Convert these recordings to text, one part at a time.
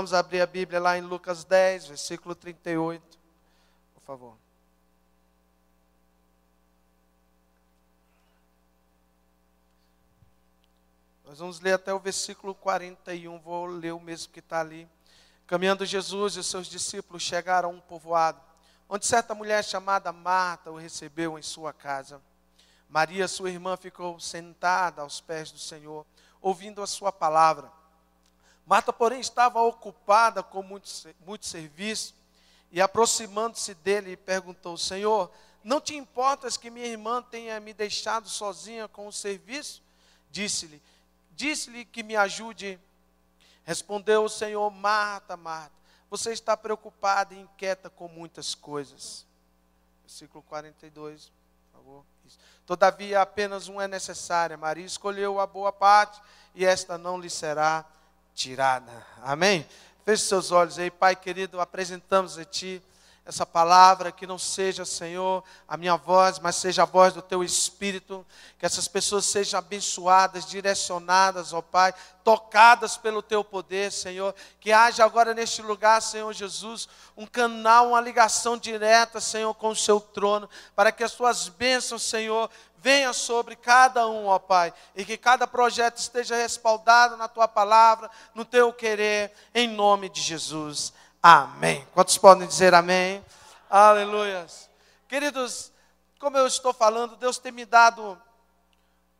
vamos abrir a Bíblia lá em Lucas 10, versículo 38, por favor. Nós vamos ler até o versículo 41, vou ler o mesmo que está ali. Caminhando Jesus e os seus discípulos chegaram a um povoado, onde certa mulher chamada Marta o recebeu em sua casa. Maria, sua irmã, ficou sentada aos pés do Senhor, ouvindo a sua palavra. Marta, porém, estava ocupada com muito, muito serviço e, aproximando-se dele, perguntou: Senhor, não te importas que minha irmã tenha me deixado sozinha com o serviço? Disse-lhe: Disse-lhe que me ajude. Respondeu o Senhor: Marta, Marta, você está preocupada e inquieta com muitas coisas. Versículo 42, por favor. Todavia, apenas um é necessário. Maria escolheu a boa parte e esta não lhe será tirada. Amém? Feche seus olhos aí, Pai querido, apresentamos a Ti essa palavra, que não seja, Senhor, a minha voz, mas seja a voz do Teu Espírito, que essas pessoas sejam abençoadas, direcionadas, ó Pai, tocadas pelo Teu poder, Senhor, que haja agora neste lugar, Senhor Jesus, um canal, uma ligação direta, Senhor, com o Seu trono, para que as Tuas bênçãos, Senhor, venha sobre cada um, ó Pai, e que cada projeto esteja respaldado na Tua palavra, no Teu querer, em nome de Jesus. Amém. Quantos podem dizer amém? Aleluia. Queridos, como eu estou falando, Deus tem me dado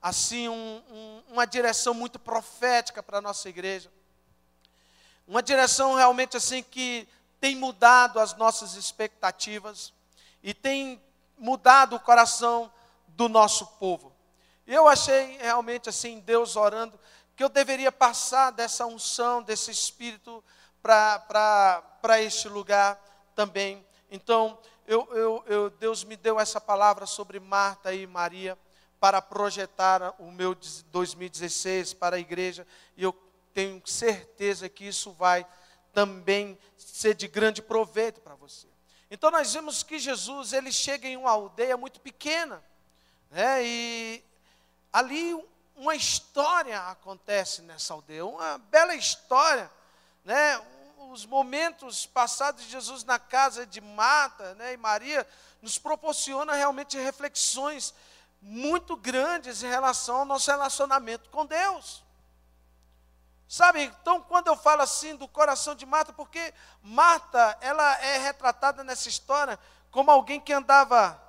assim um, um, uma direção muito profética para a nossa igreja. Uma direção realmente assim que tem mudado as nossas expectativas e tem mudado o coração do nosso povo. Eu achei realmente assim, Deus orando, que eu deveria passar dessa unção, desse espírito para este lugar também. Então, eu, eu, eu, Deus me deu essa palavra sobre Marta e Maria para projetar o meu 2016 para a igreja, e eu tenho certeza que isso vai também ser de grande proveito para você. Então nós vimos que Jesus, ele chega em uma aldeia muito pequena, né? E ali uma história acontece nessa aldeia, uma bela história né, os momentos passados de Jesus na casa de Marta né, e Maria nos proporciona realmente reflexões muito grandes em relação ao nosso relacionamento com Deus. Sabe, então quando eu falo assim do coração de Marta, porque Marta, ela é retratada nessa história como alguém que andava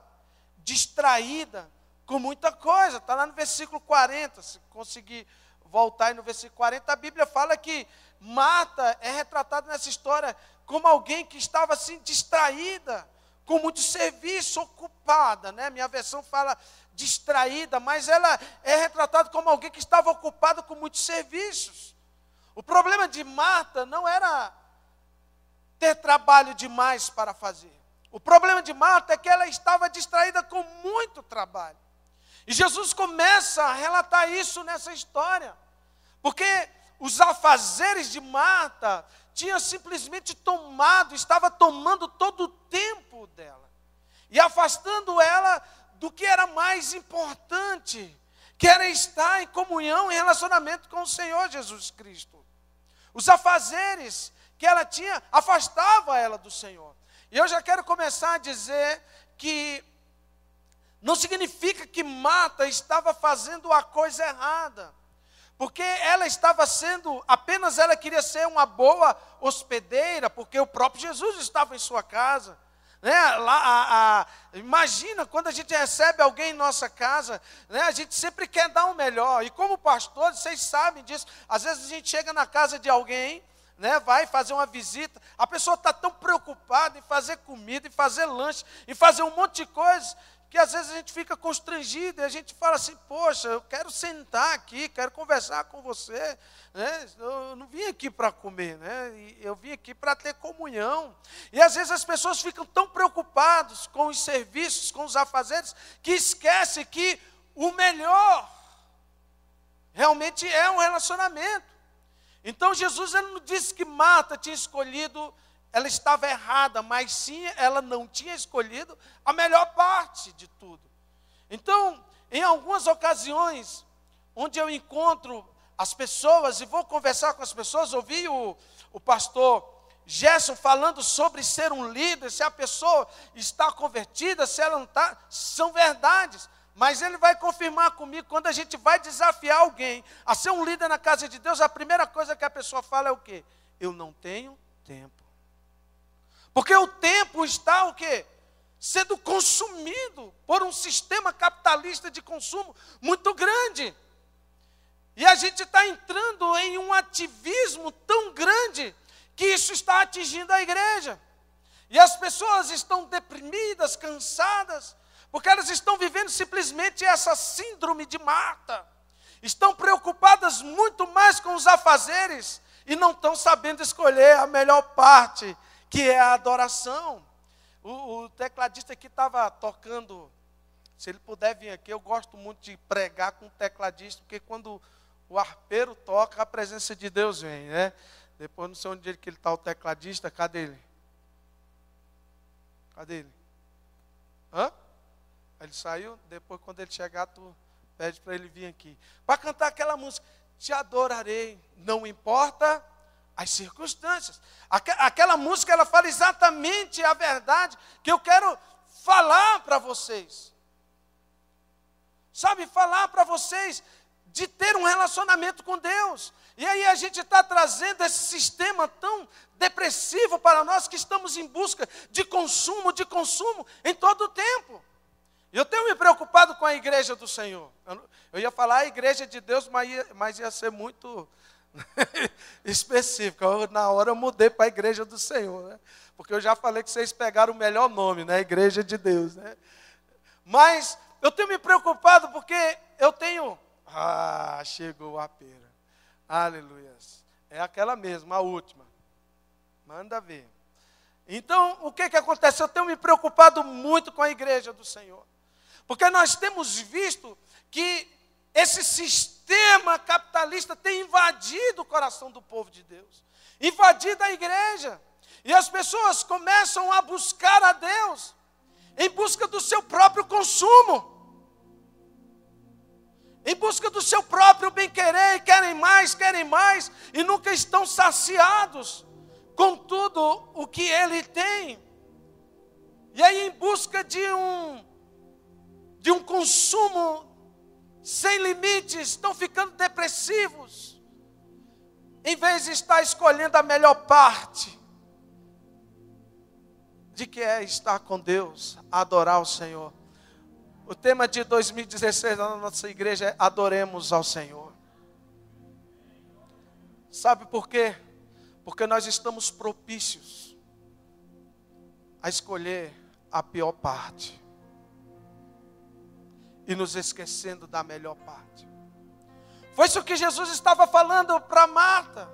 distraída com muita coisa. Está lá no versículo 40, se conseguir voltar aí no versículo 40, a Bíblia fala que Marta é retratada nessa história como alguém que estava assim distraída, com muito serviço, ocupada, né? Minha versão fala distraída, mas ela é retratada como alguém que estava ocupada com muitos serviços. O problema de Marta não era ter trabalho demais para fazer. O problema de Marta é que ela estava distraída com muito trabalho. E Jesus começa a relatar isso nessa história. Porque os afazeres de Marta tinham simplesmente tomado, estava tomando todo o tempo dela. E afastando ela do que era mais importante, que era estar em comunhão, em relacionamento com o Senhor Jesus Cristo. Os afazeres que ela tinha afastava ela do Senhor. E eu já quero começar a dizer que não significa que Marta estava fazendo a coisa errada. Porque ela estava sendo, apenas ela queria ser uma boa hospedeira, porque o próprio Jesus estava em sua casa. Né? Lá, a, a, imagina quando a gente recebe alguém em nossa casa, né? a gente sempre quer dar o um melhor. E como pastor, vocês sabem disso. Às vezes a gente chega na casa de alguém, né, vai fazer uma visita, a pessoa está tão preocupada em fazer comida, em fazer lanche, em fazer um monte de coisas, que às vezes a gente fica constrangido e a gente fala assim: Poxa, eu quero sentar aqui, quero conversar com você. Né? Eu não vim aqui para comer, né? eu vim aqui para ter comunhão. E às vezes as pessoas ficam tão preocupadas com os serviços, com os afazeres, que esquecem que o melhor realmente é um relacionamento. Então Jesus ele não disse que Marta tinha escolhido ela estava errada, mas sim ela não tinha escolhido a melhor parte de tudo. Então, em algumas ocasiões, onde eu encontro as pessoas e vou conversar com as pessoas. Ouvi o, o pastor Gerson falando sobre ser um líder, se a pessoa está convertida, se ela não está, são verdades. Mas ele vai confirmar comigo quando a gente vai desafiar alguém a ser um líder na casa de Deus, a primeira coisa que a pessoa fala é o quê? Eu não tenho tempo. Porque o tempo está o quê? Sendo consumido por um sistema capitalista de consumo muito grande. E a gente está entrando em um ativismo tão grande que isso está atingindo a igreja. E as pessoas estão deprimidas, cansadas, porque elas estão vivendo simplesmente essa síndrome de Marta. Estão preocupadas muito mais com os afazeres e não estão sabendo escolher a melhor parte, que é a adoração. O, o tecladista aqui estava tocando, se ele puder vir aqui, eu gosto muito de pregar com o tecladista, porque quando o arpeiro toca, a presença de Deus vem, né? Depois não sei onde que ele está, o tecladista, cadê ele? Cadê ele? Hã? Ele saiu, depois quando ele chegar, tu pede para ele vir aqui. Para cantar aquela música, te adorarei, não importa as circunstâncias. Aquela música, ela fala exatamente a verdade que eu quero falar para vocês. Sabe, falar para vocês de ter um relacionamento com Deus. E aí a gente está trazendo esse sistema tão depressivo para nós que estamos em busca de consumo, de consumo em todo o tempo. Eu tenho me preocupado com a igreja do Senhor. Eu ia falar a igreja de Deus, mas ia, mas ia ser muito específico. Eu, na hora eu mudei para a igreja do Senhor, né? Porque eu já falei que vocês pegaram o melhor nome, né? Igreja de Deus, né? Mas eu tenho me preocupado porque eu tenho ah, chegou a pera. Aleluia. É aquela mesma, a última. Manda ver. Então, o que, que acontece? Eu tenho me preocupado muito com a igreja do Senhor. Porque nós temos visto que esse sistema capitalista tem invadido o coração do povo de Deus, invadido a igreja. E as pessoas começam a buscar a Deus em busca do seu próprio consumo em busca do seu próprio bem-querer, querem mais, querem mais, e nunca estão saciados com tudo o que ele tem. E aí, em busca de um, de um consumo sem limites, estão ficando depressivos, em vez de estar escolhendo a melhor parte, de que é estar com Deus, adorar o Senhor. O tema de 2016 na nossa igreja é Adoremos ao Senhor. Sabe por quê? Porque nós estamos propícios a escolher a pior parte e nos esquecendo da melhor parte. Foi isso que Jesus estava falando para Marta.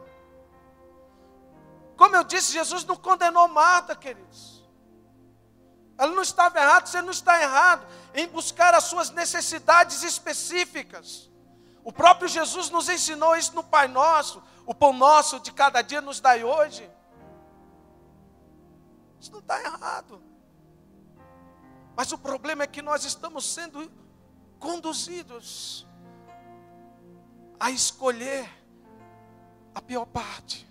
Como eu disse, Jesus não condenou Marta, queridos. Ela não estava errada, você não está errado em buscar as suas necessidades específicas. O próprio Jesus nos ensinou isso no Pai Nosso. O pão nosso de cada dia nos dai hoje. Isso não está errado. Mas o problema é que nós estamos sendo conduzidos a escolher a pior parte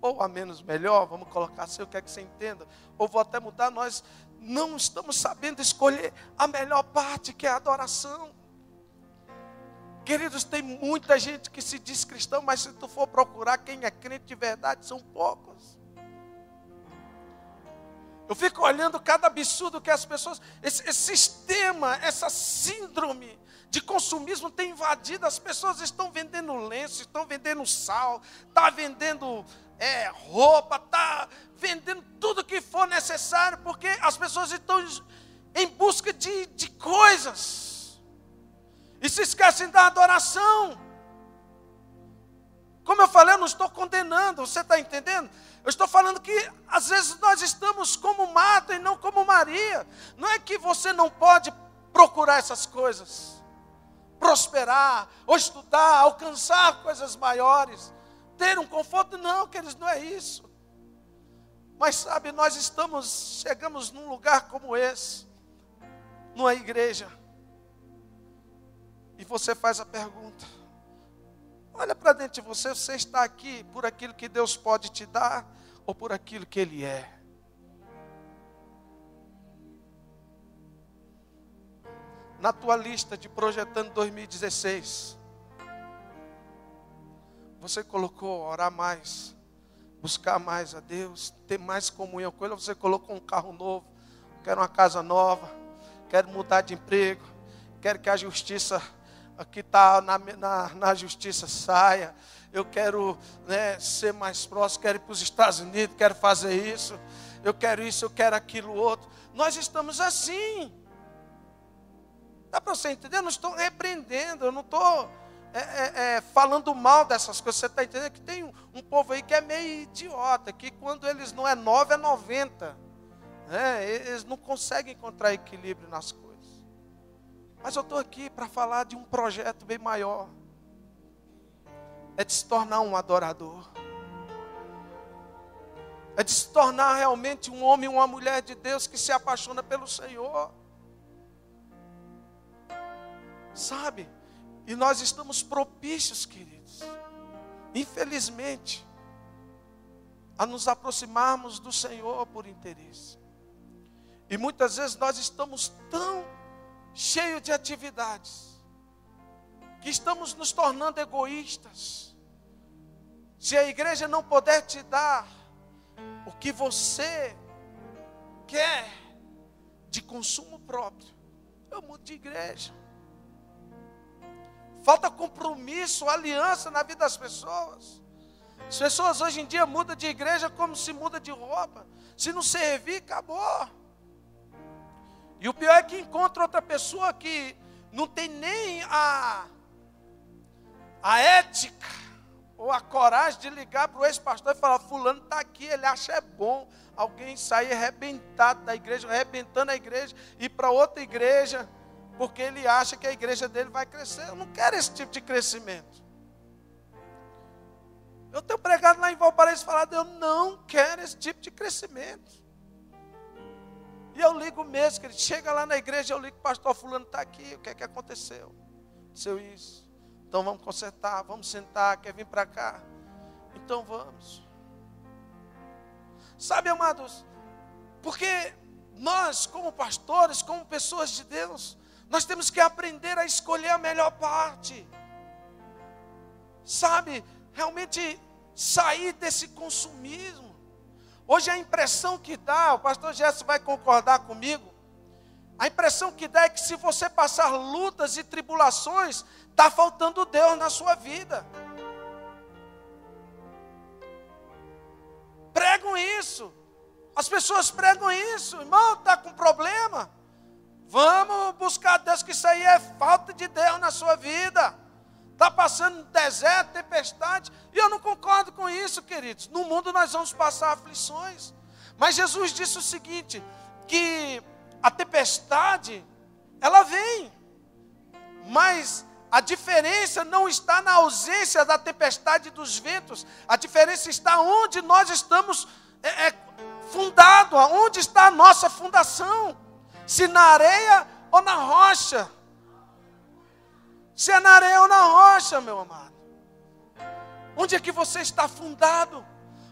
ou a menos melhor, vamos colocar assim, eu quero que você entenda, ou vou até mudar, nós não estamos sabendo escolher a melhor parte, que é a adoração. Queridos, tem muita gente que se diz cristão, mas se tu for procurar quem é crente de verdade, são poucos. Eu fico olhando cada absurdo que as pessoas, esse, esse sistema, essa síndrome de consumismo tem invadido. As pessoas estão vendendo lenço, estão vendendo sal, está vendendo é, roupa, está vendendo tudo que for necessário, porque as pessoas estão em busca de, de coisas e se esquecem da adoração. Como eu falei, eu não estou condenando, você está entendendo? Eu estou falando que às vezes nós estamos como Marta e não como Maria. Não é que você não pode procurar essas coisas, prosperar, ou estudar, alcançar coisas maiores ter um conforto. Não, queridos, não é isso. Mas sabe, nós estamos, chegamos num lugar como esse, numa igreja, e você faz a pergunta: Olha para dentro de você, você está aqui por aquilo que Deus pode te dar ou por aquilo que Ele é. Na tua lista de projetando 2016, você colocou orar mais, buscar mais a Deus, ter mais comunhão com Ele, você colocou um carro novo, quero uma casa nova, quero mudar de emprego, quero que a justiça aqui está na, na, na, justiça saia. Eu quero né, ser mais próximo, quero ir para os Estados Unidos, quero fazer isso, eu quero isso, eu quero aquilo outro. Nós estamos assim. Dá para você entender? Eu não estou repreendendo, eu não estou é, é, é, falando mal dessas coisas. Você está entendendo que tem um, um, povo aí que é meio idiota, que quando eles não é nove, é noventa. Né? Eles não conseguem encontrar equilíbrio nas coisas. Mas eu estou aqui para falar de um projeto bem maior. É de se tornar um adorador. É de se tornar realmente um homem uma mulher de Deus que se apaixona pelo Senhor. Sabe? E nós estamos propícios, queridos, infelizmente, a nos aproximarmos do Senhor por interesse. E muitas vezes nós estamos tão cheio de atividades, que estamos nos tornando egoístas. Se a igreja não puder te dar o que você quer de consumo próprio, eu mudo de igreja. Falta compromisso, aliança na vida das pessoas. As pessoas hoje em dia mudam de igreja como se muda de roupa. Se não servir, acabou. E o pior é que encontra outra pessoa que não tem nem a, a ética ou a coragem de ligar para o ex-pastor e falar: Fulano está aqui, ele acha é bom alguém sair arrebentado da igreja, arrebentando a igreja, e para outra igreja, porque ele acha que a igreja dele vai crescer. Eu não quero esse tipo de crescimento. Eu tenho pregado lá em Valparaíso falado, eu não quero esse tipo de crescimento. E eu ligo mesmo, que ele chega lá na igreja, eu ligo, pastor fulano está aqui, o que é que aconteceu? Seu isso. Então vamos consertar, vamos sentar, quer vir para cá? Então vamos. Sabe, amados, porque nós, como pastores, como pessoas de Deus, nós temos que aprender a escolher a melhor parte. Sabe, realmente sair desse consumismo. Hoje a impressão que dá, o pastor Gerson vai concordar comigo, a impressão que dá é que se você passar lutas e tribulações, está faltando Deus na sua vida. Pregam isso. As pessoas pregam isso, irmão, está com problema. Vamos buscar Deus, que isso aí é falta de Deus na sua vida. Está passando deserto, tempestade. E eu não concordo com isso, queridos. No mundo nós vamos passar aflições. Mas Jesus disse o seguinte: que a tempestade, ela vem. Mas a diferença não está na ausência da tempestade dos ventos. A diferença está onde nós estamos é, é, fundado, onde está a nossa fundação. Se na areia ou na rocha. Se é na areia ou na rocha, meu amado. Onde é que você está fundado?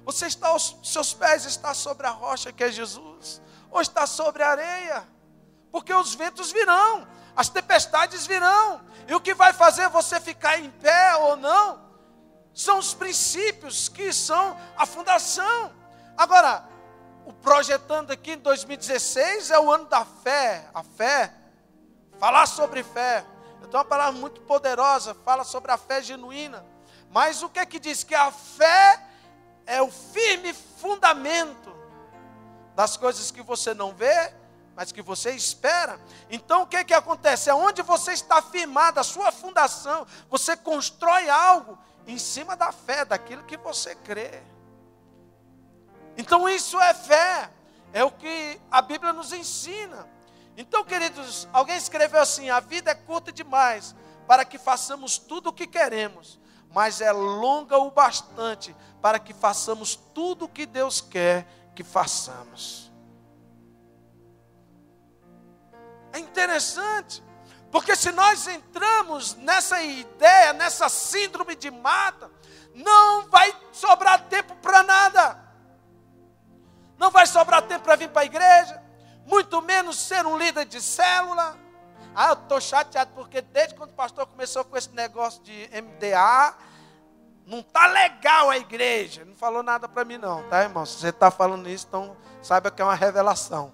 Você está, os seus pés estão sobre a rocha que é Jesus, ou está sobre a areia? Porque os ventos virão, as tempestades virão, e o que vai fazer você ficar em pé ou não são os princípios que são a fundação. Agora, o projetando aqui em 2016 é o ano da fé, a fé, falar sobre fé. Então, uma palavra muito poderosa, fala sobre a fé genuína. Mas o que é que diz? Que a fé é o firme fundamento das coisas que você não vê, mas que você espera. Então o que é que acontece? É onde você está firmado, a sua fundação, você constrói algo em cima da fé, daquilo que você crê. Então isso é fé, é o que a Bíblia nos ensina. Então, queridos, alguém escreveu assim: a vida é curta demais para que façamos tudo o que queremos, mas é longa o bastante para que façamos tudo o que Deus quer que façamos. É interessante, Porque se nós entramos nessa ideia, nessa síndrome de mata, não vai sobrar tempo para nada. Não vai sobrar tempo para vir para a igreja, muito menos ser um líder de célula. Ah, eu estou chateado porque desde quando o pastor começou com esse negócio de MDA, não está legal a igreja. Não falou nada para mim não, tá irmão? Se você está falando isso, então saiba que é uma revelação.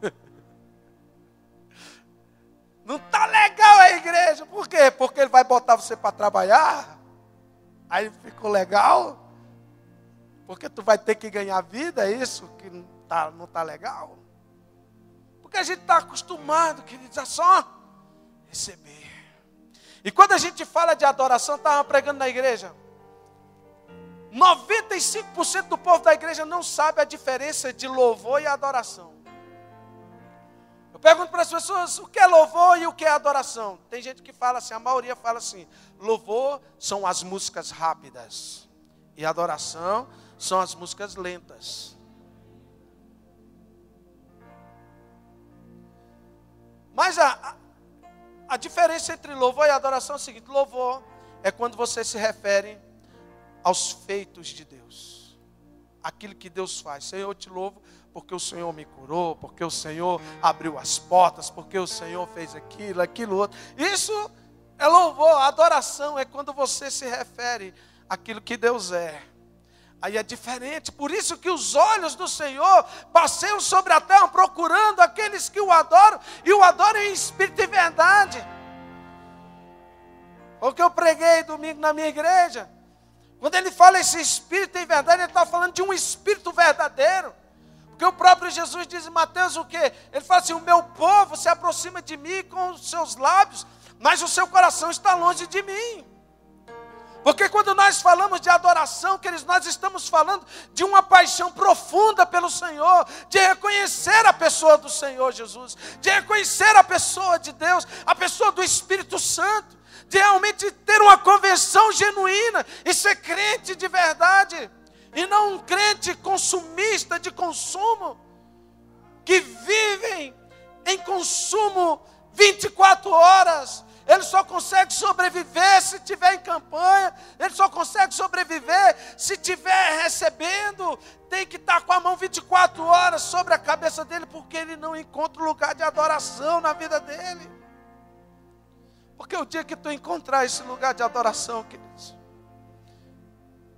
Não está legal a igreja. Por quê? Porque ele vai botar você para trabalhar. Aí ficou legal. Porque tu vai ter que ganhar vida, é isso que não está não tá legal. Porque a gente está acostumado, queridos, a só receber. E quando a gente fala de adoração, estava pregando na igreja. 95% do povo da igreja não sabe a diferença de louvor e adoração. Eu pergunto para as pessoas o que é louvor e o que é adoração. Tem gente que fala assim, a maioria fala assim: louvor são as músicas rápidas, e adoração são as músicas lentas. Mas a, a, diferença entre louvor e adoração é o seguinte: louvor é quando você se refere aos feitos de Deus, aquilo que Deus faz. Senhor, eu te louvo porque o Senhor me curou, porque o Senhor abriu as portas, porque o Senhor fez aquilo, aquilo outro. Isso é louvor, adoração é quando você se refere àquilo que Deus é. Aí é diferente, por isso que os olhos do Senhor passeiam sobre a terra procurando aqueles que o adoram e o adoram em espírito e verdade. O que eu preguei domingo na minha igreja, quando ele fala esse espírito e verdade, ele está falando de um espírito verdadeiro. Porque o próprio Jesus diz em Mateus o quê? Ele fala assim: o meu povo se aproxima de mim com os seus lábios, mas o seu coração está longe de mim. Porque quando nós falamos de adoração, queridos, nós estamos falando de uma paixão profunda pelo Senhor, de reconhecer a pessoa do Senhor Jesus, de reconhecer a pessoa de Deus, a pessoa do Espírito Santo, de realmente ter uma conversão genuína e ser crente de verdade e não um crente consumista de consumo, que vivem em consumo 24 horas. Ele só consegue sobreviver se tiver em campanha, ele só consegue sobreviver se tiver recebendo, tem que estar com a mão 24 horas sobre a cabeça dele, porque ele não encontra lugar de adoração na vida dele. Porque o dia que tu encontrar esse lugar de adoração, queridos,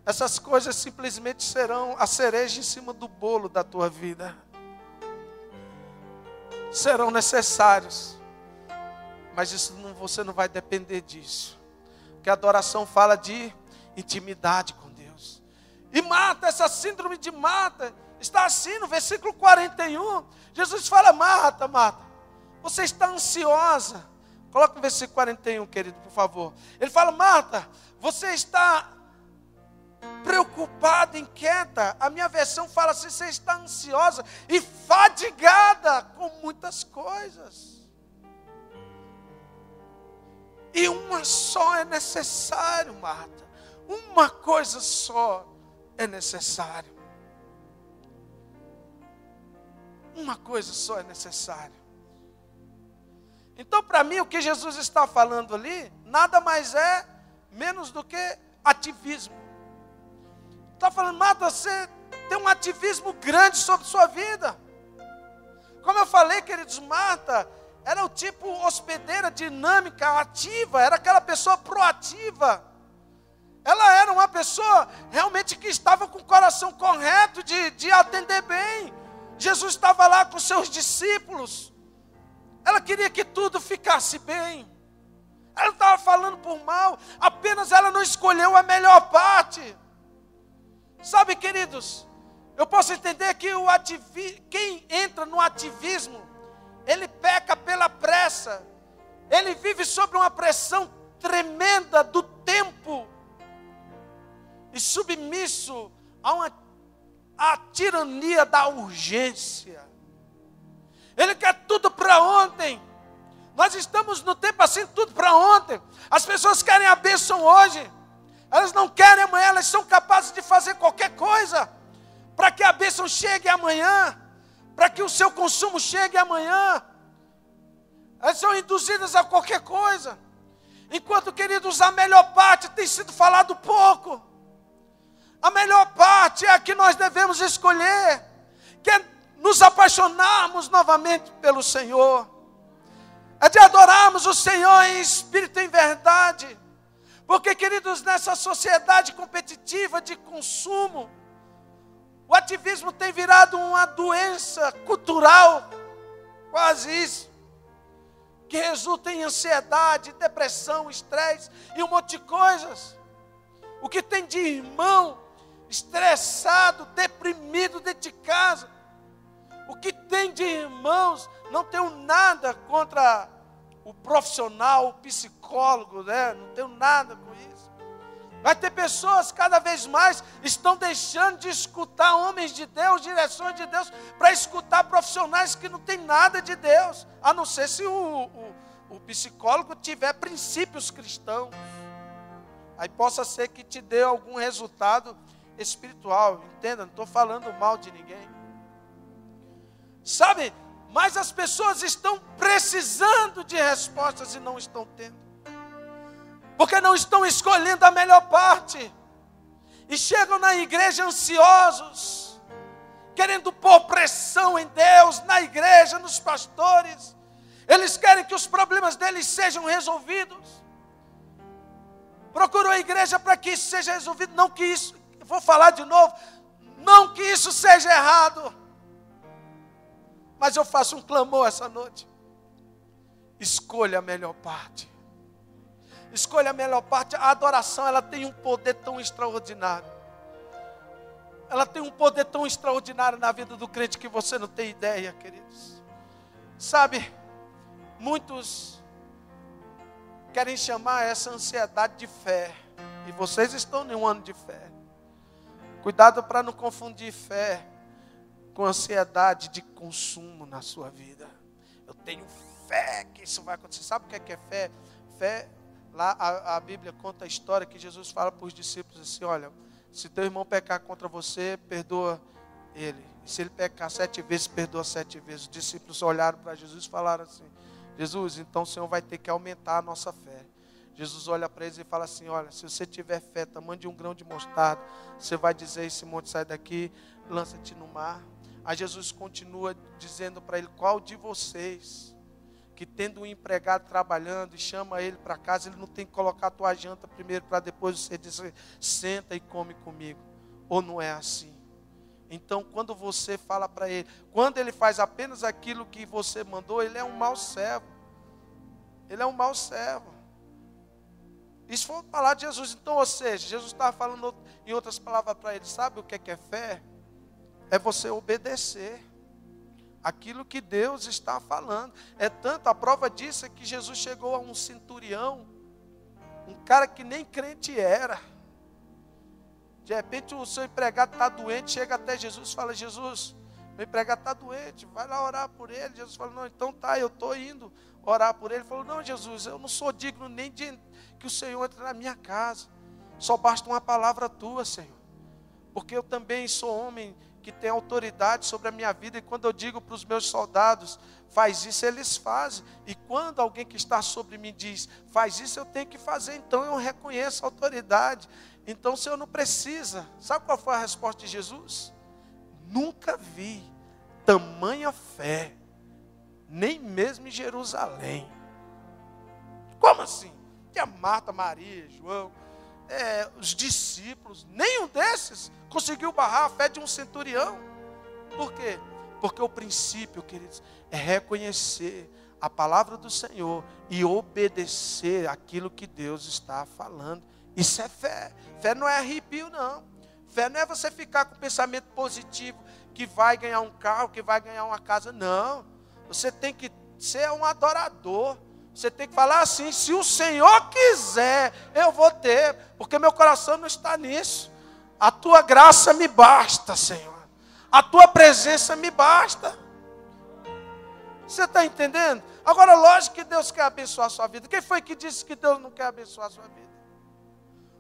essas coisas simplesmente serão a cereja em cima do bolo da tua vida. Serão necessários. Mas isso não, você não vai depender disso. Porque a adoração fala de intimidade com Deus. E mata, essa síndrome de mata, está assim no versículo 41. Jesus fala: Marta, Marta, você está ansiosa. Coloca no versículo 41, querido, por favor. Ele fala: Marta, você está preocupada, inquieta. A minha versão fala assim: você está ansiosa e fadigada com muitas coisas. E uma só é necessário, Marta. Uma coisa só é necessário. Uma coisa só é necessário. Então, para mim, o que Jesus está falando ali, nada mais é menos do que ativismo. Está falando, Marta, você tem um ativismo grande sobre sua vida. Como eu falei, queridos, Marta era o tipo hospedeira dinâmica, ativa, era aquela pessoa proativa. Ela era uma pessoa realmente que estava com o coração correto de, de atender bem. Jesus estava lá com seus discípulos. Ela queria que tudo ficasse bem. Ela estava falando por mal, apenas ela não escolheu a melhor parte. Sabe, queridos, eu posso entender que o ativi... quem entra no ativismo, ele peca pela pressa, ele vive sob uma pressão tremenda do tempo e submisso a uma a tirania da urgência. Ele quer tudo para ontem. Nós estamos no tempo assim, tudo para ontem. As pessoas querem a bênção hoje. Elas não querem amanhã, elas são capazes de fazer qualquer coisa para que a bênção chegue amanhã, para que o seu consumo chegue amanhã. Elas são induzidas a qualquer coisa. Enquanto, queridos, a melhor parte tem sido falado pouco. A melhor parte é a que nós devemos escolher, que é nos apaixonarmos novamente pelo Senhor, é de adorarmos o Senhor em espírito e em verdade, porque, queridos, nessa sociedade competitiva de consumo, o ativismo tem virado uma doença cultural, quase isso, que resulta em ansiedade, depressão, estresse e um monte de coisas. O que tem de irmão estressado, deprimido dentro de casa. O que tem de irmãos, não tenho nada contra o profissional, o psicólogo, né? Não tenho nada com isso. Vai ter pessoas cada vez mais estão deixando de escutar homens de Deus, direções de Deus, para escutar profissionais que não têm nada de Deus, a não ser se o, o, o psicólogo tiver princípios cristãos. Aí possa ser que te dê algum resultado espiritual. Entenda, não estou falando mal de ninguém. Sabe, mas as pessoas estão precisando de respostas e não estão tendo. Porque não estão escolhendo a melhor parte. E chegam na igreja ansiosos, querendo pôr pressão em Deus, na igreja, nos pastores. Eles querem que os problemas deles sejam resolvidos. Procuram a igreja para que isso seja resolvido, não que isso vou falar de novo, não que isso seja errado, mas eu faço um clamor essa noite. Escolha a melhor parte. Escolha a melhor parte. A adoração, ela tem um poder tão extraordinário. Ela tem um poder tão extraordinário na vida do crente que você não tem ideia, queridos. Sabe, muitos querem chamar essa ansiedade de fé. E vocês estão em um ano de fé. Cuidado para não confundir fé com ansiedade de consumo na sua vida. Eu tenho fé que isso vai acontecer. Sabe o que é, é fé? Fé, lá a, a Bíblia conta a história que Jesus fala para os discípulos assim: olha, se teu irmão pecar contra você, perdoa ele. Se ele pecar sete vezes, perdoa sete vezes. Os discípulos olharam para Jesus e falaram assim: Jesus, então o Senhor vai ter que aumentar a nossa fé. Jesus olha para eles e fala assim: Olha, se você tiver fé, tamanho de um grão de mostarda, você vai dizer: Esse monte sai daqui, lança-te no mar. Aí Jesus continua dizendo para ele: Qual de vocês, que tendo um empregado trabalhando e chama ele para casa, ele não tem que colocar a tua janta primeiro para depois você dizer: Senta e come comigo? Ou não é assim? Então, quando você fala para ele, quando ele faz apenas aquilo que você mandou, ele é um mau servo. Ele é um mau servo. Isso foi falar de Jesus. Então, ou seja, Jesus estava falando em outras palavras para ele: sabe o que é, que é fé? É você obedecer aquilo que Deus está falando. É tanto, a prova disso é que Jesus chegou a um centurião, um cara que nem crente era. De repente o seu empregado está doente, chega até Jesus e fala: Jesus, meu empregado está doente, vai lá orar por ele. Jesus fala: Não, então tá, eu estou indo orar por ele. Ele falou: Não, Jesus, eu não sou digno nem de que o Senhor entre na minha casa. Só basta uma palavra tua, Senhor. Porque eu também sou homem que tem autoridade sobre a minha vida. E quando eu digo para os meus soldados, faz isso, eles fazem. E quando alguém que está sobre mim diz, faz isso, eu tenho que fazer. Então eu reconheço a autoridade. Então o Senhor não precisa. Sabe qual foi a resposta de Jesus? Nunca vi tamanha fé, nem mesmo em Jerusalém. Como assim? Tinha Marta, Maria, João, é, os discípulos, nenhum desses conseguiu barrar a fé de um centurião. Por quê? Porque o princípio, queridos, é reconhecer a palavra do Senhor e obedecer aquilo que Deus está falando. Isso é fé. Fé não é arrepio, não. Fé não é você ficar com pensamento positivo que vai ganhar um carro, que vai ganhar uma casa. Não. Você tem que ser um adorador. Você tem que falar assim: se o Senhor quiser, eu vou ter, porque meu coração não está nisso. A tua graça me basta, Senhor. A tua presença me basta. Você está entendendo? Agora, lógico que Deus quer abençoar a sua vida. Quem foi que disse que Deus não quer abençoar a sua vida?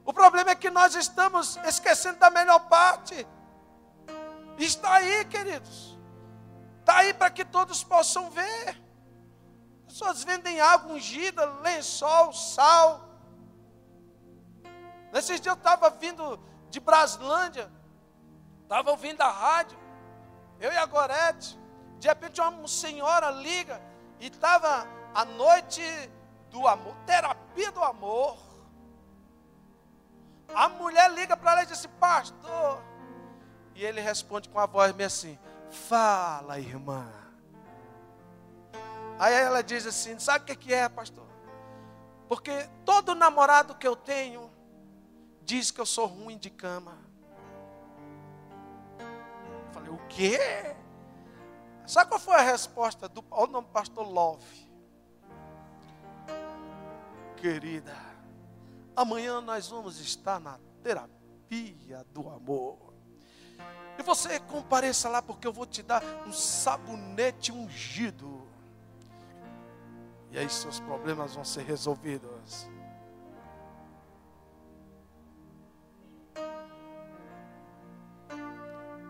O problema é que nós estamos esquecendo da melhor parte. Está aí, queridos. Está aí para que todos possam ver. Pessoas vendem água ungida, lençol, sal. Nesses dias eu estava vindo de Braslândia, estava ouvindo a rádio, eu e a Gorete. De repente uma senhora liga e estava a noite do amor, terapia do amor. A mulher liga para ela e diz assim, pastor. E ele responde com a voz meio assim: Fala, irmã. Aí ela diz assim: Sabe o que é, pastor? Porque todo namorado que eu tenho diz que eu sou ruim de cama. Eu falei: O quê? Sabe qual foi a resposta do o nome pastor Love? Querida, amanhã nós vamos estar na terapia do amor. E você compareça lá porque eu vou te dar um sabonete ungido. E aí seus problemas vão ser resolvidos.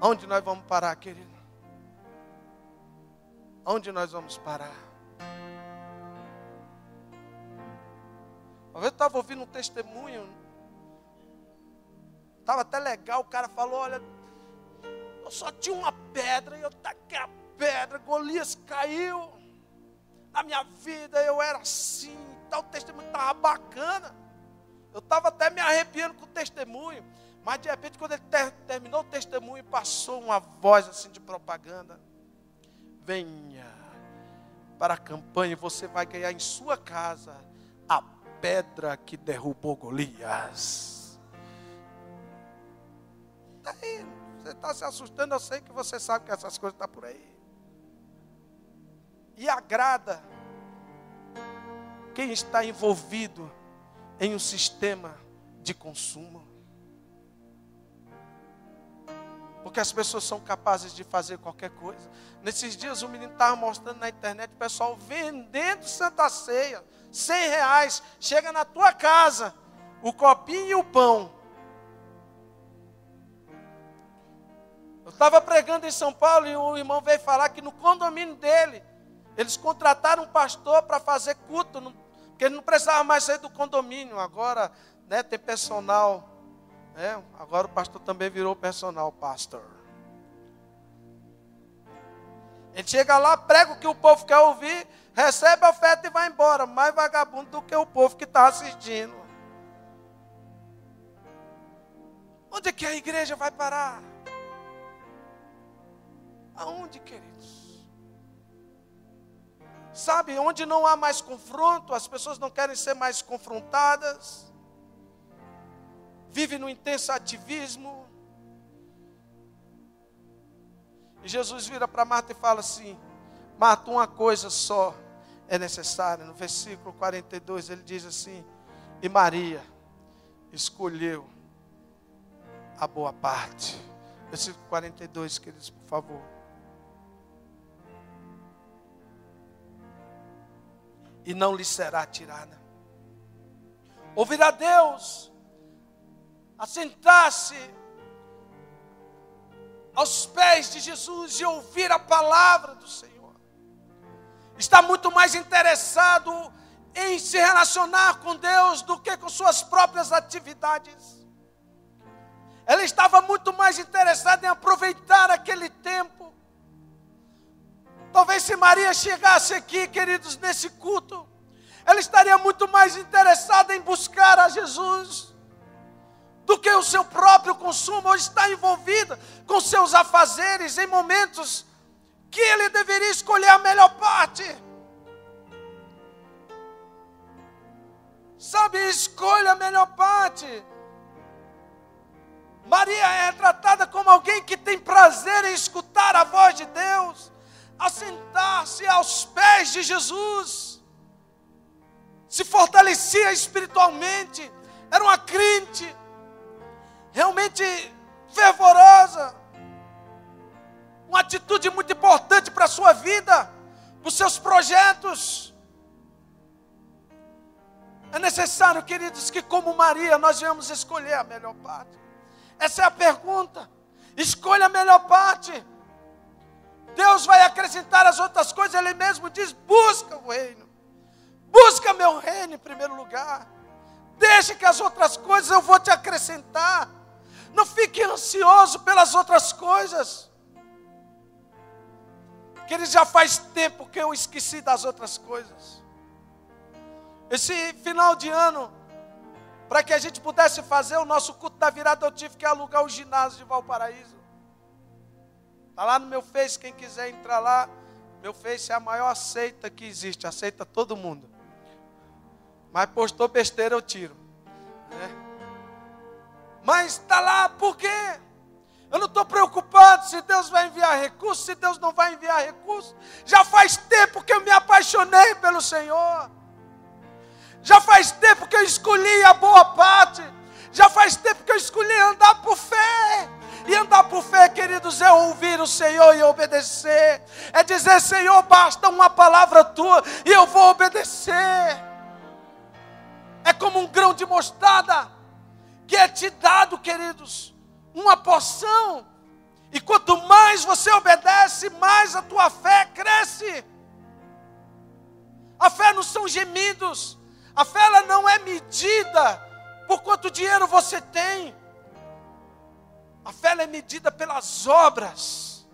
Onde nós vamos parar, querido? Onde nós vamos parar? Uma vez eu estava ouvindo um testemunho. Estava até legal, o cara falou, olha, eu só tinha uma pedra e eu taquei a pedra, Golias caiu. Na minha vida eu era assim, tal testemunho estava bacana. Eu estava até me arrepiando com o testemunho. Mas de repente, quando ele ter, terminou o testemunho, passou uma voz assim de propaganda. Venha para a campanha, você vai ganhar em sua casa a pedra que derrubou Golias. Está aí. Você está se assustando, eu sei que você sabe que essas coisas estão tá por aí. E agrada quem está envolvido em um sistema de consumo. Porque as pessoas são capazes de fazer qualquer coisa. Nesses dias o menino estava mostrando na internet o pessoal vendendo Santa Ceia, 100 reais. Chega na tua casa, o copinho e o pão. Eu estava pregando em São Paulo e o irmão veio falar que no condomínio dele, eles contrataram um pastor para fazer culto, porque ele não precisava mais sair do condomínio. Agora né, tem personal. Né? Agora o pastor também virou personal pastor. Ele chega lá, prega o que o povo quer ouvir, recebe a oferta e vai embora. Mais vagabundo do que o povo que está assistindo. Onde é que a igreja vai parar? Aonde, queridos? Sabe, onde não há mais confronto, as pessoas não querem ser mais confrontadas, vive no intenso ativismo. E Jesus vira para Marta e fala assim: Marta, uma coisa só é necessária. No versículo 42 ele diz assim: E Maria escolheu a boa parte. Versículo 42, queridos, por favor. E não lhe será tirada. Ouvir a Deus, assentar-se aos pés de Jesus e ouvir a palavra do Senhor. Está muito mais interessado em se relacionar com Deus do que com suas próprias atividades. Ela estava muito mais interessada em aproveitar aquele tempo Talvez se Maria chegasse aqui, queridos, nesse culto, ela estaria muito mais interessada em buscar a Jesus do que o seu próprio consumo, ou está envolvida com seus afazeres em momentos que ele deveria escolher a melhor parte. Sabe, escolha a melhor parte. Maria é tratada como alguém que tem prazer em escutar a voz de Deus assentar-se aos pés de Jesus, se fortalecia espiritualmente, era uma crente realmente fervorosa, uma atitude muito importante para a sua vida, para os seus projetos. É necessário, queridos, que como Maria nós venhamos escolher a melhor parte. Essa é a pergunta. Escolha a melhor parte. Deus vai acrescentar as outras coisas, Ele mesmo diz: busca o reino. Busca meu reino em primeiro lugar. Deixa que as outras coisas eu vou te acrescentar. Não fique ansioso pelas outras coisas. Que ele já faz tempo que eu esqueci das outras coisas. Esse final de ano, para que a gente pudesse fazer o nosso culto da virada, eu tive que alugar o ginásio de Valparaíso. Está lá no meu Face, quem quiser entrar lá. Meu Face é a maior aceita que existe, aceita todo mundo. Mas postou besteira, eu tiro. Né? Mas está lá, por quê? Eu não estou preocupado se Deus vai enviar recursos, se Deus não vai enviar recursos. Já faz tempo que eu me apaixonei pelo Senhor. Já faz tempo que eu escolhi a boa parte. Já faz tempo que eu escolhi andar por fé. E andar por fé, queridos, é ouvir o Senhor e obedecer. É dizer, Senhor, basta uma palavra tua e eu vou obedecer. É como um grão de mostarda que é te dado, queridos, uma porção. E quanto mais você obedece, mais a tua fé cresce. A fé não são gemidos. A fé ela não é medida por quanto dinheiro você tem. A fé é medida pelas obras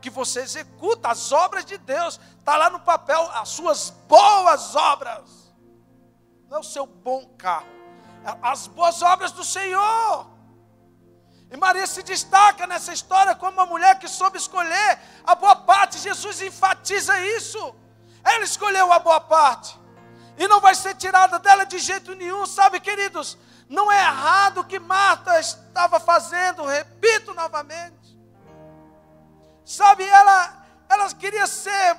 que você executa, as obras de Deus. Está lá no papel, as suas boas obras. Não é o seu bom carro, é as boas obras do Senhor. E Maria se destaca nessa história como uma mulher que soube escolher a boa parte. Jesus enfatiza isso. Ela escolheu a boa parte. E não vai ser tirada dela de jeito nenhum, sabe, queridos? Não é errado o que Marta estava fazendo, repito novamente. Sabe, ela, ela queria ser,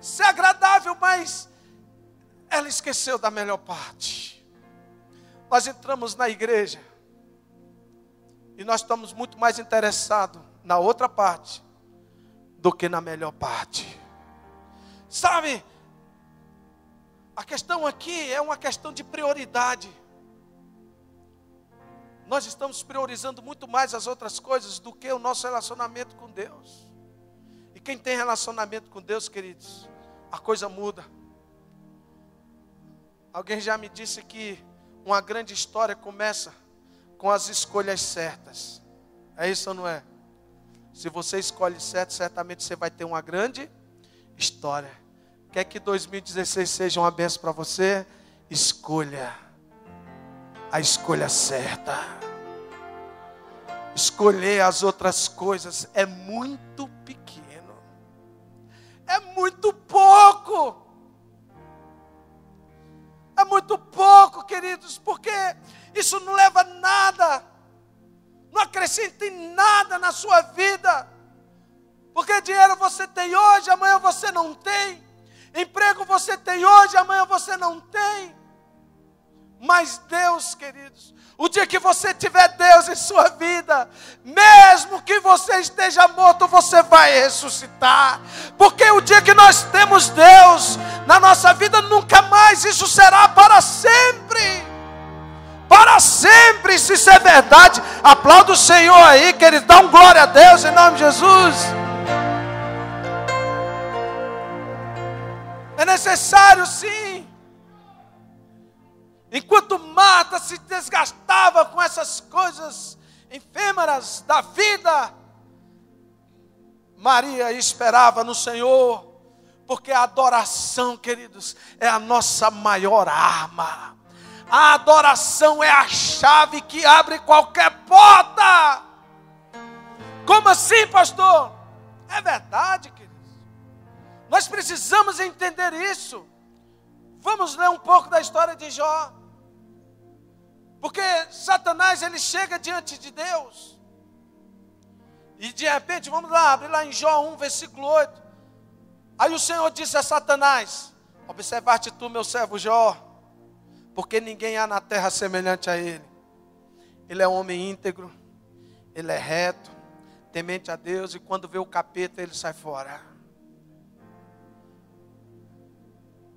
ser agradável, mas ela esqueceu da melhor parte. Nós entramos na igreja e nós estamos muito mais interessados na outra parte do que na melhor parte. Sabe, a questão aqui é uma questão de prioridade nós estamos priorizando muito mais as outras coisas do que o nosso relacionamento com Deus. E quem tem relacionamento com Deus, queridos, a coisa muda. Alguém já me disse que uma grande história começa com as escolhas certas. É isso ou não é? Se você escolhe certo, certamente você vai ter uma grande história. Quer que 2016 seja uma benção para você? Escolha a escolha certa escolher as outras coisas é muito pequeno, é muito pouco. É muito pouco, queridos, porque isso não leva nada, não acrescenta em nada na sua vida. Porque dinheiro você tem hoje, amanhã você não tem. Emprego você tem hoje, amanhã você não tem. Mas Deus, queridos, o dia que você tiver Deus em sua vida, mesmo que você esteja morto, você vai ressuscitar. Porque o dia que nós temos Deus na nossa vida, nunca mais isso será para sempre. Para sempre, se isso é verdade, aplauda o Senhor aí, que Ele dá um glória a Deus em nome de Jesus. É necessário sim Enquanto Marta se desgastava com essas coisas efêmeras da vida, Maria esperava no Senhor, porque a adoração, queridos, é a nossa maior arma. A adoração é a chave que abre qualquer porta. Como assim, pastor? É verdade, queridos. Nós precisamos entender isso. Vamos ler um pouco da história de Jó. Porque Satanás ele chega diante de Deus. E de repente, vamos lá, abre lá em Jó 1, versículo 8. Aí o Senhor disse a Satanás: Observaste tu, meu servo Jó, porque ninguém há na terra semelhante a ele. Ele é um homem íntegro, ele é reto, temente a Deus, e quando vê o capeta, ele sai fora.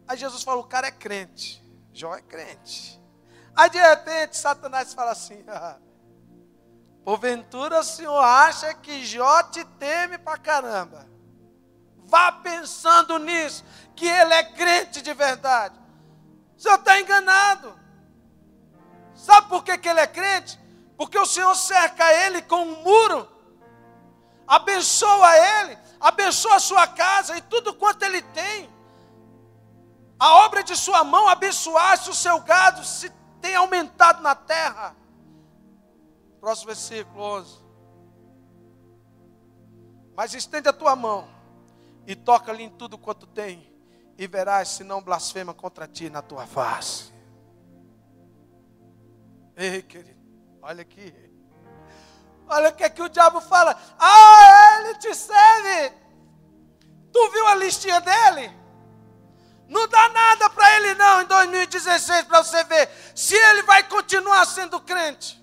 Aí Jesus falou: o cara é crente, Jó é crente. Aí de repente Satanás fala assim: ah, porventura o senhor acha que Jó te teme pra caramba. Vá pensando nisso, que ele é crente de verdade. O senhor está enganado. Sabe por que, que ele é crente? Porque o Senhor cerca ele com um muro, abençoa ele, abençoa a sua casa e tudo quanto ele tem. A obra de sua mão abençoasse o seu gado, se tem aumentado na terra. Próximo versículo 11. Mas estende a tua mão e toca-lhe em tudo quanto tem, e verás se não blasfema contra ti na tua face. Ei, querido, olha aqui. Olha o que, é que o diabo fala. Ah, ele te serve. Tu viu a listinha dele? Não dá nada para ele não em 2016 para você ver se ele vai continuar sendo crente.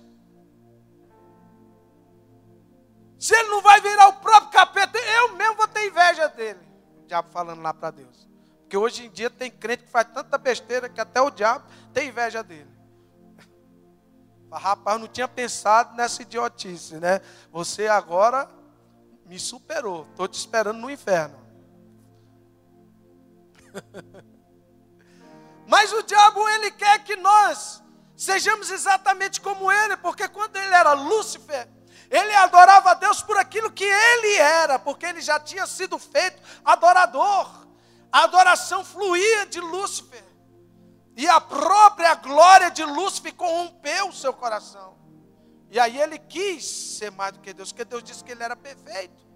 Se ele não vai virar o próprio capeta, eu mesmo vou ter inveja dele. O diabo falando lá para Deus. Porque hoje em dia tem crente que faz tanta besteira que até o diabo tem inveja dele. Rapaz, não tinha pensado nessa idiotice, né? Você agora me superou. Estou te esperando no inferno. Mas o diabo, ele quer que nós sejamos exatamente como ele, porque quando ele era Lúcifer, ele adorava a Deus por aquilo que ele era, porque ele já tinha sido feito adorador. A adoração fluía de Lúcifer. E a própria glória de Lúcifer corrompeu o seu coração. E aí ele quis ser mais do que Deus, porque Deus disse que ele era perfeito.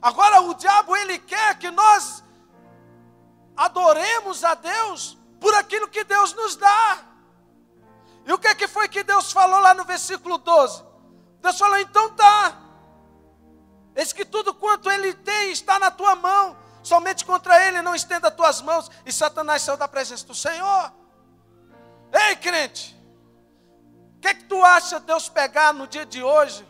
Agora o diabo ele quer que nós adoremos a Deus por aquilo que Deus nos dá. E o que, que foi que Deus falou lá no versículo 12? Deus falou: então tá. Eis que tudo quanto ele tem está na tua mão. Somente contra ele não estenda as tuas mãos. E Satanás saiu da presença do Senhor. Ei, crente, o que, que tu acha Deus pegar no dia de hoje,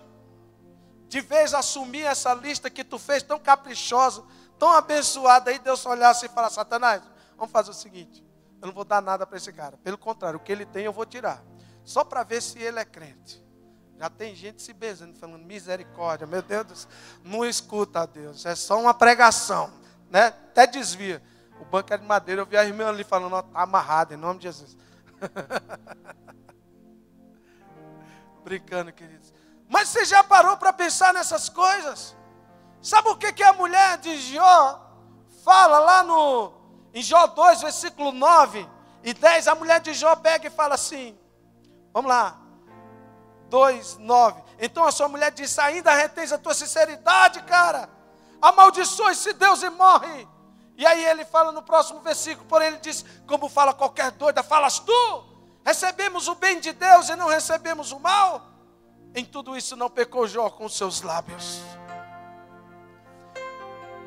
de vez assumir essa lista que tu fez tão caprichosa, tão abençoada, aí Deus olhasse e falar: Satanás, vamos fazer o seguinte, eu não vou dar nada para esse cara, pelo contrário, o que ele tem eu vou tirar, só para ver se ele é crente. Já tem gente se beijando, falando misericórdia, meu Deus, não escuta Deus, é só uma pregação, né? Até desvia. O banco é de madeira, eu vi a irmã ali falando, está amarrado, em nome de Jesus. Brincando, queridos. Mas você já parou para pensar nessas coisas? Sabe o que, que a mulher de Jó fala lá no, em Jó 2, versículo 9 e 10? A mulher de Jó pega e fala assim: Vamos lá. 2, 9. Então a sua mulher disse: Ainda retens a tua sinceridade, cara. Amaldiçoe-se Deus e morre. E aí ele fala no próximo versículo, porém ele diz: Como fala qualquer doida, falas tu? Recebemos o bem de Deus e não recebemos o mal? Em tudo isso não pecou Jó com seus lábios.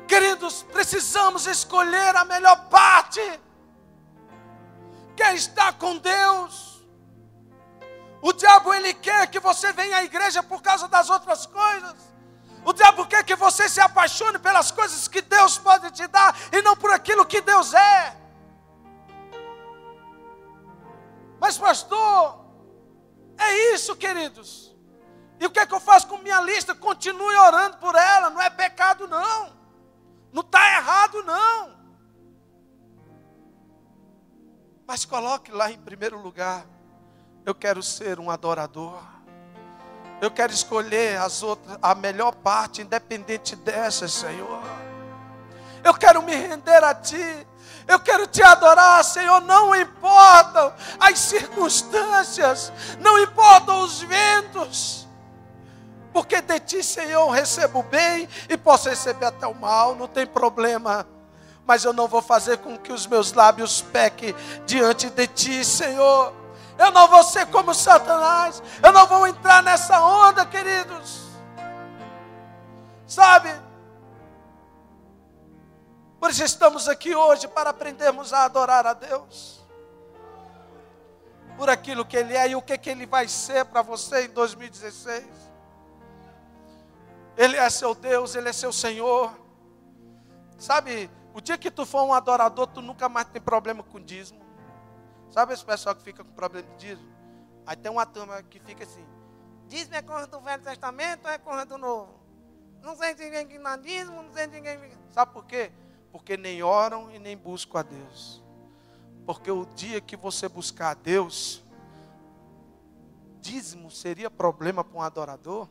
Queridos, precisamos escolher a melhor parte. Quer estar com Deus? O diabo ele quer que você venha à igreja por causa das outras coisas. O diabo quer que você se apaixone pelas coisas que Deus pode te dar e não por aquilo que Deus é. Mas, pastor, é isso, queridos. E o que é que eu faço com minha lista? Continue orando por ela, não é pecado, não. Não está errado, não. Mas coloque lá em primeiro lugar: eu quero ser um adorador. Eu quero escolher as outras, a melhor parte, independente dessa, Senhor. Eu quero me render a Ti. Eu quero te adorar, Senhor. Não importam as circunstâncias, não importam os ventos, porque de Ti, Senhor, recebo o bem e posso receber até o mal, não tem problema. Mas eu não vou fazer com que os meus lábios pequem diante de Ti, Senhor. Eu não vou ser como Satanás. Eu não vou entrar nessa onda, queridos. Sabe? Por isso estamos aqui hoje para aprendermos a adorar a Deus. Por aquilo que Ele é e o que, que Ele vai ser para você em 2016. Ele é seu Deus, Ele é seu Senhor. Sabe, o dia que tu for um adorador, tu nunca mais tem problema com dízimo. Sabe esse pessoal que fica com problema de dízimo? Aí tem uma turma que fica assim: dízimo é coisa do Velho Testamento ou é coisa do Novo? Não sei ninguém que não dízimo, não sei ninguém. Sabe por quê? Porque nem oram e nem buscam a Deus. Porque o dia que você buscar a Deus, dízimo seria problema para um adorador?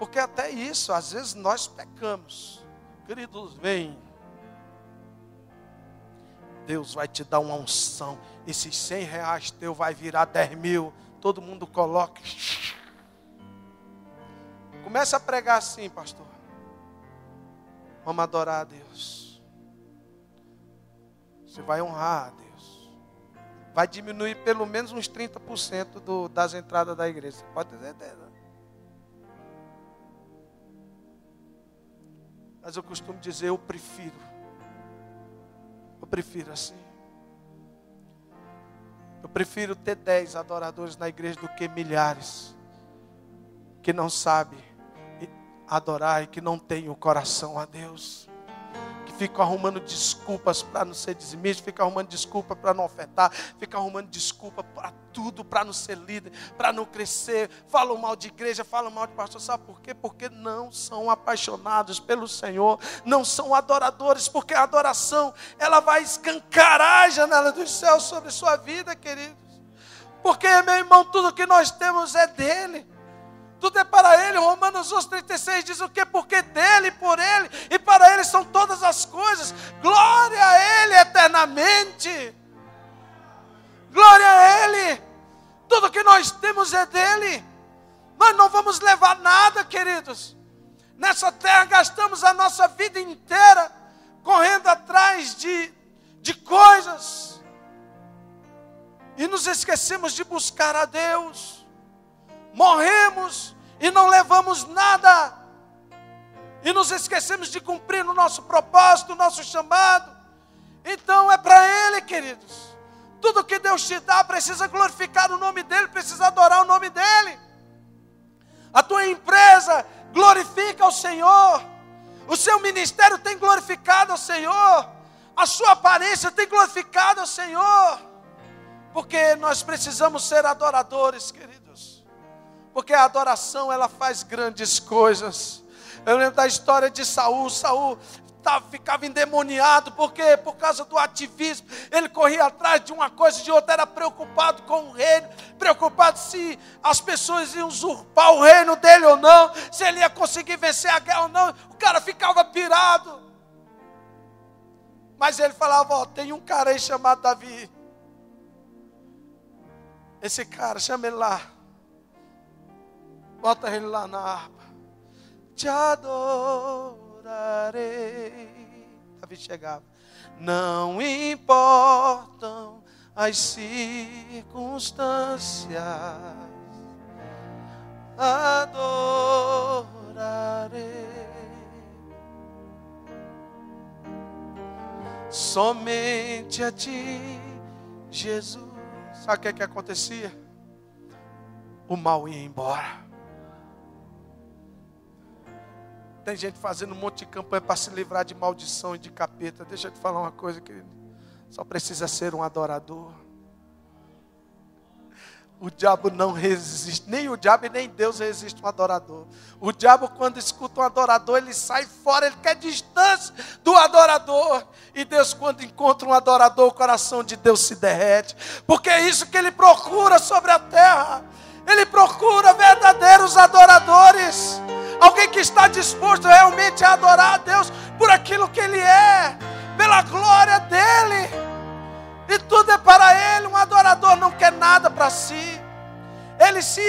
Porque até isso, às vezes nós pecamos. Queridos, vem. Deus vai te dar uma unção. Esses 100 reais teu vai virar 10 mil. Todo mundo coloca. Começa a pregar assim, pastor. Vamos adorar a Deus. Você vai honrar a Deus. Vai diminuir pelo menos uns 30% do, das entradas da igreja. Pode ter certeza. Mas eu costumo dizer, eu prefiro. Eu prefiro assim. Eu prefiro ter dez adoradores na igreja do que milhares que não sabem adorar e que não têm o coração a Deus. Ficam arrumando desculpas para não ser dizimista, ficam arrumando desculpa para não ofertar, ficam arrumando desculpa para tudo, para não ser líder, para não crescer, falam mal de igreja, falam mal de pastor. Sabe por quê? Porque não são apaixonados pelo Senhor, não são adoradores, porque a adoração ela vai escancarar a janela dos céus sobre sua vida, queridos. Porque, meu irmão, tudo que nós temos é dele tudo é para Ele. Romanos 11, 36 diz o que? Porque dele, por Ele e para Ele são todas as coisas. Glória a Ele eternamente. Glória a Ele. Tudo que nós temos é dele. Nós não vamos levar nada, queridos. Nessa terra gastamos a nossa vida inteira correndo atrás de, de coisas. E nos esquecemos de buscar a Deus morremos e não levamos nada, e nos esquecemos de cumprir o nosso propósito, o nosso chamado. Então é para Ele, queridos. Tudo que Deus te dá precisa glorificar o nome dEle, precisa adorar o nome dEle. A tua empresa glorifica o Senhor, o seu ministério tem glorificado ao Senhor, a sua aparência tem glorificado ao Senhor, porque nós precisamos ser adoradores, queridos. Porque a adoração ela faz grandes coisas. Eu lembro da história de Saul. Saul tava, ficava endemoniado, porque por causa do ativismo, ele corria atrás de uma coisa e de outra, era preocupado com o reino, preocupado se as pessoas iam usurpar o reino dele ou não, se ele ia conseguir vencer a guerra ou não. O cara ficava pirado. Mas ele falava: Ó, tem um cara aí chamado Davi. Esse cara, chama ele lá. Bota ele lá na harpa. Te adorarei. Davi chegava. Não importam as circunstâncias. Adorarei. Somente a ti, Jesus. Sabe o que, é que acontecia? O mal ia embora. Tem gente fazendo um monte de campanha para se livrar de maldição e de capeta. Deixa eu te falar uma coisa, querido. Só precisa ser um adorador. O diabo não resiste, nem o diabo e nem Deus resiste um adorador. O diabo, quando escuta um adorador, ele sai fora, ele quer distância do adorador. E Deus, quando encontra um adorador, o coração de Deus se derrete, porque é isso que ele procura sobre a terra. Ele procura verdadeiros adoradores. Alguém que está disposto realmente a adorar a Deus por aquilo que Ele é, pela glória dEle. E tudo é para Ele. Um adorador não quer nada para si. Ele se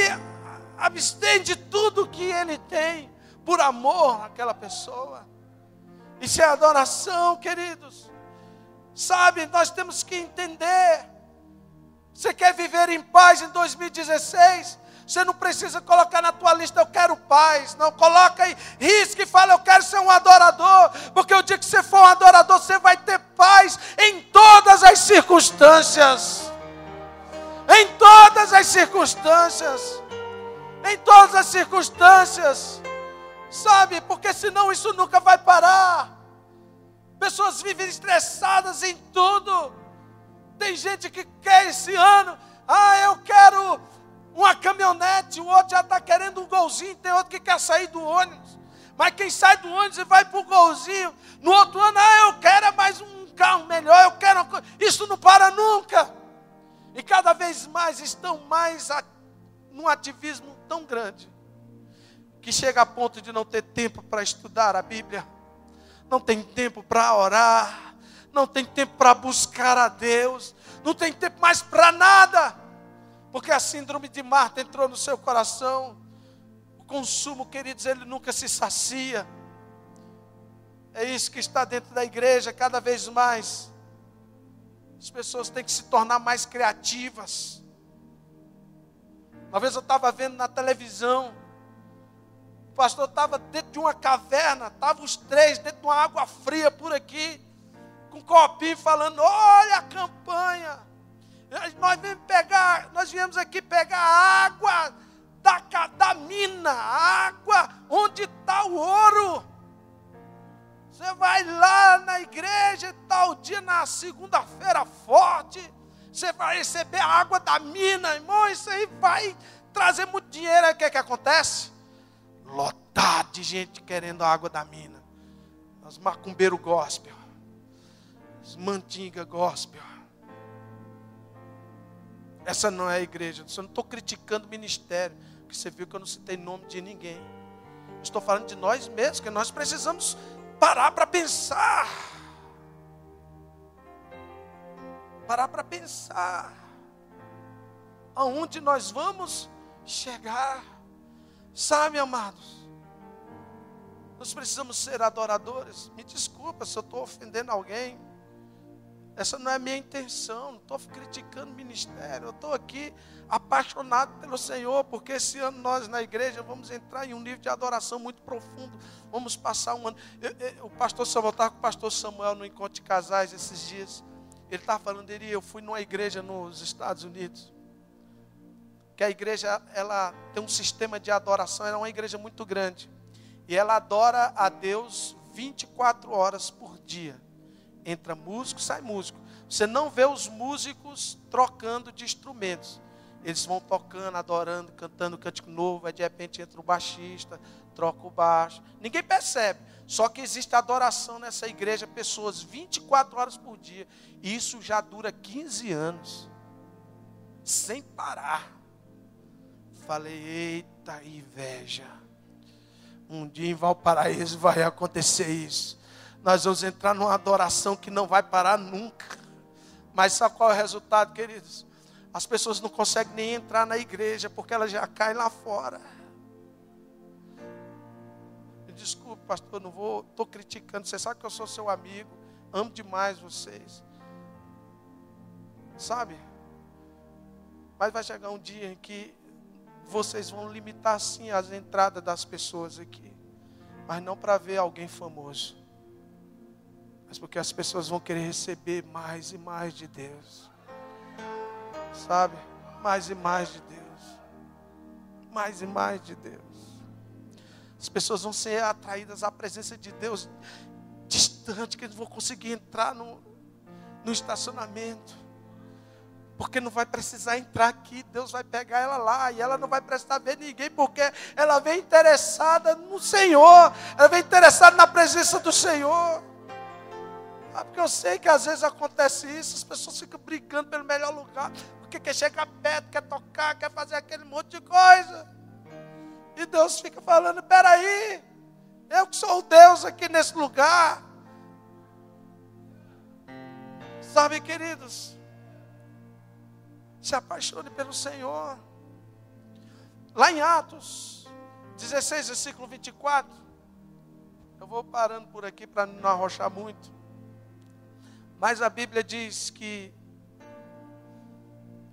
abstém de tudo que ele tem por amor àquela pessoa. Isso é adoração, queridos. Sabe, nós temos que entender. Você quer viver em paz em 2016? Você não precisa colocar na tua lista, eu quero paz. Não, coloca aí, risque e fala, eu quero ser um adorador. Porque o dia que você for um adorador, você vai ter paz em todas as circunstâncias. Em todas as circunstâncias. Em todas as circunstâncias. Sabe, porque senão isso nunca vai parar. Pessoas vivem estressadas em tudo. Tem gente que quer esse ano, ah, eu quero uma caminhonete, o outro já está querendo um golzinho, tem outro que quer sair do ônibus. Mas quem sai do ônibus e vai para o golzinho, no outro ano, ah, eu quero é mais um carro melhor, eu quero. Isso não vez mais estão mais a, num ativismo tão grande que chega a ponto de não ter tempo para estudar a Bíblia, não tem tempo para orar, não tem tempo para buscar a Deus, não tem tempo mais para nada, porque a síndrome de Marta entrou no seu coração. O consumo, queridos, ele nunca se sacia. É isso que está dentro da igreja cada vez mais. As pessoas têm que se tornar mais criativas. Uma vez eu estava vendo na televisão, o pastor estava dentro de uma caverna, estavam os três dentro de uma água fria por aqui, com copinho falando: olha a campanha. Nós viemos pegar, nós viemos aqui pegar água da, da mina, água onde está o ouro. Você vai lá na igreja, tal dia, na segunda-feira forte, você vai receber a água da mina, irmão, isso aí vai trazer muito dinheiro. Aí o que, é que acontece? Lotado de gente querendo a água da mina. Os macumbeiros gospel, os mantinga gospel. Essa não é a igreja. Eu não estou criticando o ministério, porque você viu que eu não citei nome de ninguém. estou falando de nós mesmos, que nós precisamos parar para pensar. Parar para pensar. Aonde nós vamos chegar. Sabe, amados? Nós precisamos ser adoradores. Me desculpa se eu estou ofendendo alguém. Essa não é a minha intenção. Não estou criticando o ministério. Eu estou aqui apaixonado pelo Senhor, porque esse ano nós na igreja vamos entrar em um nível de adoração muito profundo. Vamos passar um ano. Eu, eu, o pastor Samuel estava com o pastor Samuel no encontro de casais esses dias. Ele estava falando dele, eu fui numa igreja nos Estados Unidos. Que a igreja ela tem um sistema de adoração, ela é uma igreja muito grande. E ela adora a Deus 24 horas por dia. Entra músico, sai músico. Você não vê os músicos trocando de instrumentos. Eles vão tocando, adorando, cantando cântico novo, aí de repente entra o baixista, troca o baixo. Ninguém percebe. Só que existe adoração nessa igreja, pessoas 24 horas por dia. E isso já dura 15 anos. Sem parar. Falei, eita inveja. Um dia em Valparaíso vai acontecer isso. Nós vamos entrar numa adoração que não vai parar nunca. Mas sabe qual é o resultado, queridos? As pessoas não conseguem nem entrar na igreja porque elas já caem lá fora. Desculpe, pastor, não vou, estou criticando. Você sabe que eu sou seu amigo, amo demais vocês. Sabe? Mas vai chegar um dia em que vocês vão limitar sim as entradas das pessoas aqui, mas não para ver alguém famoso, mas porque as pessoas vão querer receber mais e mais de Deus sabe? Mais e mais de Deus. Mais e mais de Deus. As pessoas vão ser atraídas à presença de Deus distante, que eles vão conseguir entrar no, no estacionamento. Porque não vai precisar entrar aqui, Deus vai pegar ela lá, e ela não vai prestar ver ninguém, porque ela vem interessada no Senhor, ela vem interessada na presença do Senhor. Ah, porque eu sei que às vezes acontece isso, as pessoas ficam brigando pelo melhor lugar, porque quer chegar perto, quer tocar, quer fazer aquele monte de coisa. E Deus fica falando: peraí, eu que sou o Deus aqui nesse lugar. Sabe, queridos, se apaixone pelo Senhor. Lá em Atos 16, versículo 24. Eu vou parando por aqui para não arrochar muito. Mas a Bíblia diz que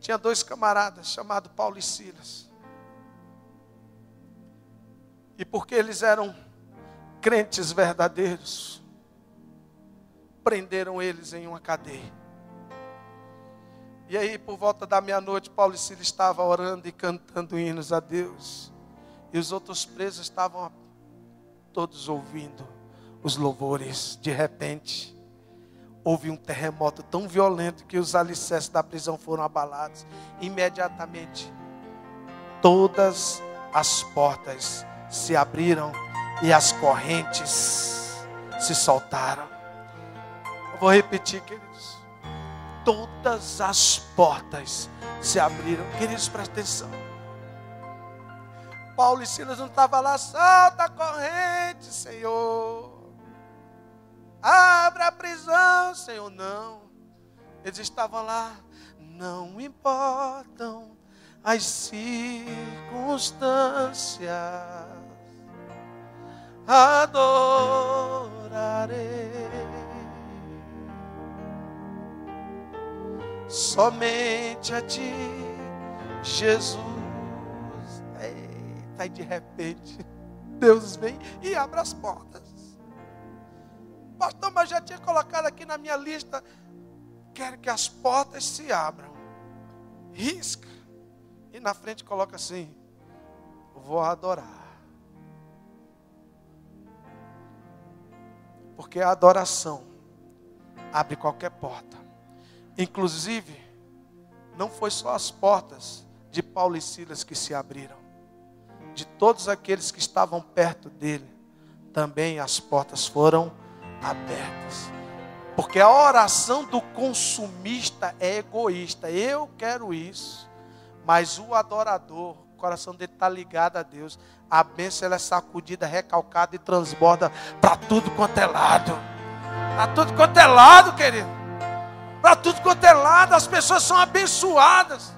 tinha dois camaradas chamados Paulo e Silas. E porque eles eram crentes verdadeiros, prenderam eles em uma cadeia. E aí, por volta da meia-noite, Paulo e Silas estavam orando e cantando hinos a Deus. E os outros presos estavam todos ouvindo os louvores. De repente, houve um terremoto tão violento que os alicerces da prisão foram abalados. Imediatamente, todas as portas se abriram e as correntes se soltaram. Eu vou repetir, queridos. todas as portas se abriram. Queridos, presta atenção. Paulo e Silas não estavam lá, solta a corrente, Senhor. Abre a prisão, Senhor, não. Eles estavam lá, não importam as circunstâncias, adorarei. Somente a ti, Jesus. Eita, e de repente, Deus vem e abre as portas. Pastor, mas já tinha colocado aqui na minha lista. Quero que as portas se abram. Risca. E na frente coloca assim: Vou adorar. Porque a adoração abre qualquer porta. Inclusive, não foi só as portas de Paulo e Silas que se abriram. De todos aqueles que estavam perto dele, também as portas foram abertas. Porque a oração do consumista é egoísta. Eu quero isso. Mas o adorador, o coração dele está ligado a Deus. A bênção ela é sacudida, recalcada e transborda para tudo quanto é lado. Para tudo quanto é lado, querido. Para tudo quanto é lado, as pessoas são abençoadas.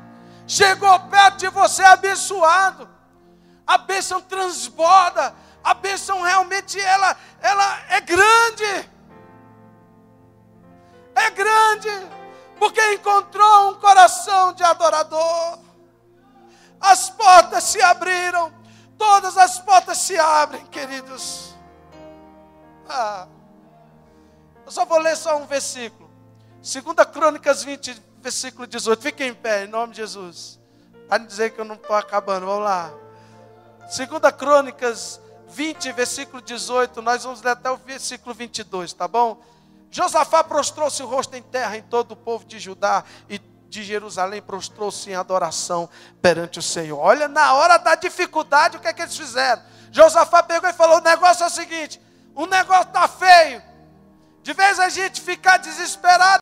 Chegou perto de você abençoado. A bênção transborda a bênção realmente ela, ela é grande. É grande, porque encontrou um coração de adorador. As portas se abriram, todas as portas se abrem, queridos. Ah, eu só vou ler só um versículo. Segunda Crônicas 20, versículo 18. Fique em pé, em nome de Jesus. Para não dizer que eu não estou acabando, vamos lá. Segunda Crônicas 20, versículo 18, nós vamos ler até o versículo 22, tá bom? Josafá prostrou-se o rosto em terra em todo o povo de Judá e de Jerusalém prostrou-se em adoração perante o Senhor. Olha, na hora da dificuldade, o que é que eles fizeram? Josafá pegou e falou: o negócio é o seguinte: o negócio está feio. De vez a gente ficar desesperado,